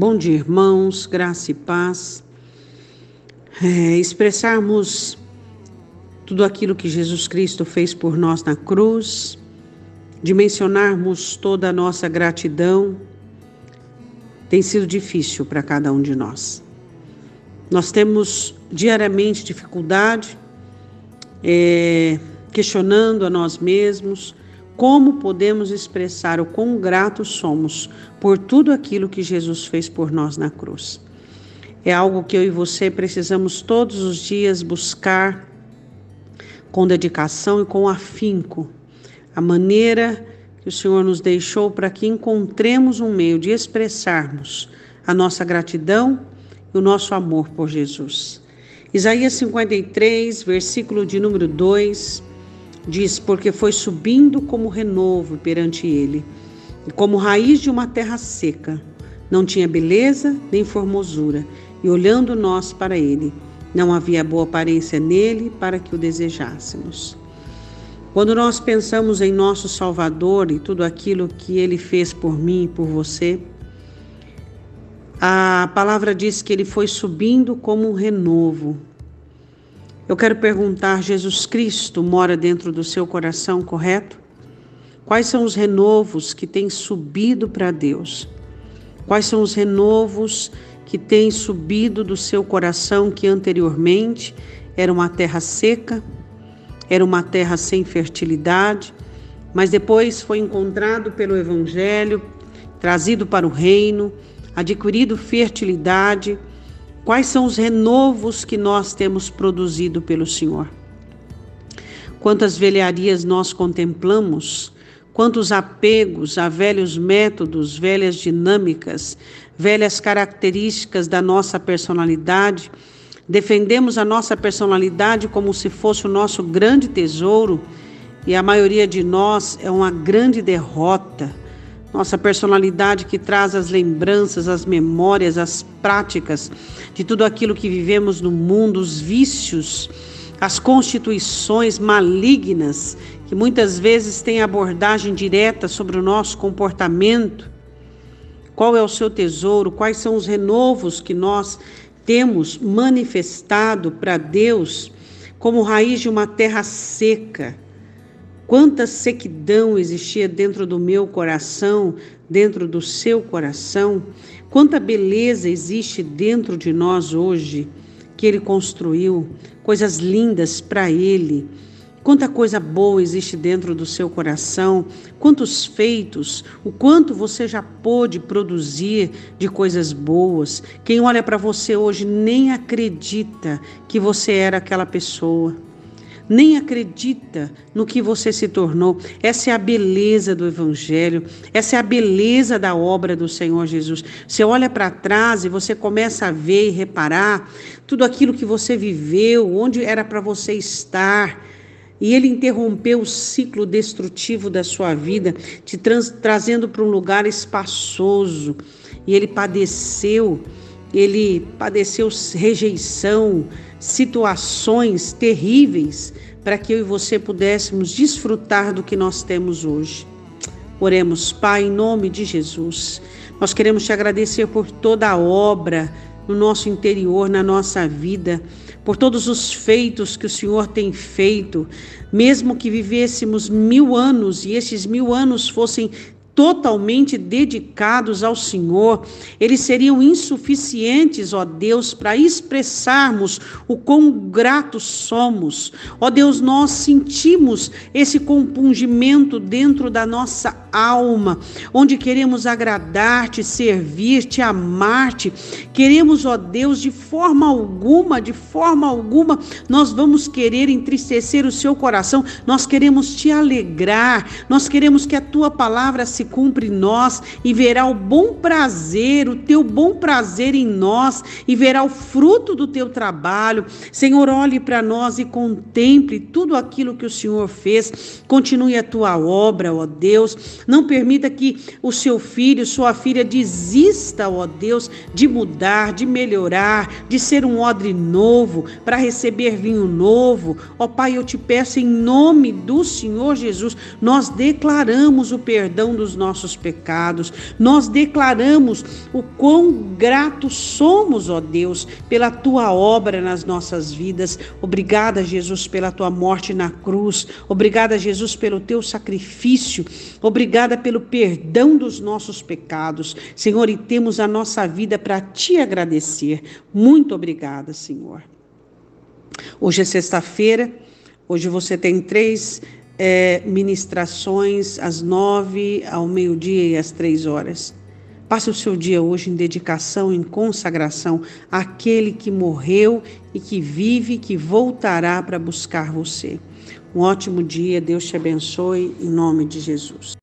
Bom dia, irmãos, graça e paz. É, expressarmos tudo aquilo que Jesus Cristo fez por nós na cruz, dimensionarmos toda a nossa gratidão, tem sido difícil para cada um de nós. Nós temos diariamente dificuldade, é, questionando a nós mesmos, como podemos expressar o quão gratos somos por tudo aquilo que Jesus fez por nós na cruz? É algo que eu e você precisamos todos os dias buscar com dedicação e com afinco, a maneira que o Senhor nos deixou para que encontremos um meio de expressarmos a nossa gratidão e o nosso amor por Jesus. Isaías 53, versículo de número 2 Diz: Porque foi subindo como renovo perante ele, e como raiz de uma terra seca. Não tinha beleza nem formosura, e olhando nós para ele, não havia boa aparência nele para que o desejássemos. Quando nós pensamos em nosso Salvador e tudo aquilo que ele fez por mim e por você, a palavra diz que ele foi subindo como um renovo, eu quero perguntar: Jesus Cristo mora dentro do seu coração, correto? Quais são os renovos que têm subido para Deus? Quais são os renovos que têm subido do seu coração que anteriormente era uma terra seca, era uma terra sem fertilidade, mas depois foi encontrado pelo Evangelho, trazido para o reino, adquirido fertilidade Quais são os renovos que nós temos produzido pelo Senhor? Quantas velharias nós contemplamos, quantos apegos a velhos métodos, velhas dinâmicas, velhas características da nossa personalidade. Defendemos a nossa personalidade como se fosse o nosso grande tesouro e a maioria de nós é uma grande derrota nossa personalidade que traz as lembranças, as memórias, as práticas de tudo aquilo que vivemos no mundo, os vícios, as constituições malignas que muitas vezes têm abordagem direta sobre o nosso comportamento. Qual é o seu tesouro? Quais são os renovos que nós temos manifestado para Deus como raiz de uma terra seca? Quanta sequidão existia dentro do meu coração, dentro do seu coração, quanta beleza existe dentro de nós hoje que ele construiu, coisas lindas para ele. Quanta coisa boa existe dentro do seu coração, quantos feitos, o quanto você já pôde produzir de coisas boas. Quem olha para você hoje nem acredita que você era aquela pessoa nem acredita no que você se tornou. Essa é a beleza do Evangelho, essa é a beleza da obra do Senhor Jesus. Você olha para trás e você começa a ver e reparar tudo aquilo que você viveu, onde era para você estar. E ele interrompeu o ciclo destrutivo da sua vida, te trazendo para um lugar espaçoso. E ele padeceu, ele padeceu rejeição, situações terríveis para que eu e você pudéssemos desfrutar do que nós temos hoje. Oremos, Pai, em nome de Jesus. Nós queremos te agradecer por toda a obra no nosso interior, na nossa vida, por todos os feitos que o Senhor tem feito, mesmo que vivêssemos mil anos e esses mil anos fossem totalmente dedicados ao Senhor, eles seriam insuficientes, ó Deus, para expressarmos o quão gratos somos. Ó Deus, nós sentimos esse compungimento dentro da nossa alma, onde queremos agradar-te, servir-te, amar-te. Queremos, ó Deus, de forma alguma, de forma alguma, nós vamos querer entristecer o seu coração, nós queremos te alegrar, nós queremos que a tua palavra se cumpra em nós e verá o bom prazer, o teu bom prazer em nós e verá o fruto do teu trabalho. Senhor, olhe para nós e contemple tudo aquilo que o Senhor fez. Continue a tua obra, ó Deus. Não permita que o seu filho, sua filha desista, ó Deus, de mudar, de melhorar, de ser um odre novo, para receber vinho novo. Ó Pai, eu te peço em nome do Senhor Jesus, nós declaramos o perdão dos dos nossos pecados. Nós declaramos o quão gratos somos, ó Deus, pela tua obra nas nossas vidas. Obrigada, Jesus, pela tua morte na cruz. Obrigada, Jesus, pelo teu sacrifício. Obrigada pelo perdão dos nossos pecados. Senhor, e temos a nossa vida para te agradecer. Muito obrigada, Senhor. Hoje é sexta-feira. Hoje você tem três é, ministrações às nove, ao meio-dia e às três horas. Passe o seu dia hoje em dedicação, em consagração àquele que morreu e que vive, que voltará para buscar você. Um ótimo dia, Deus te abençoe, em nome de Jesus.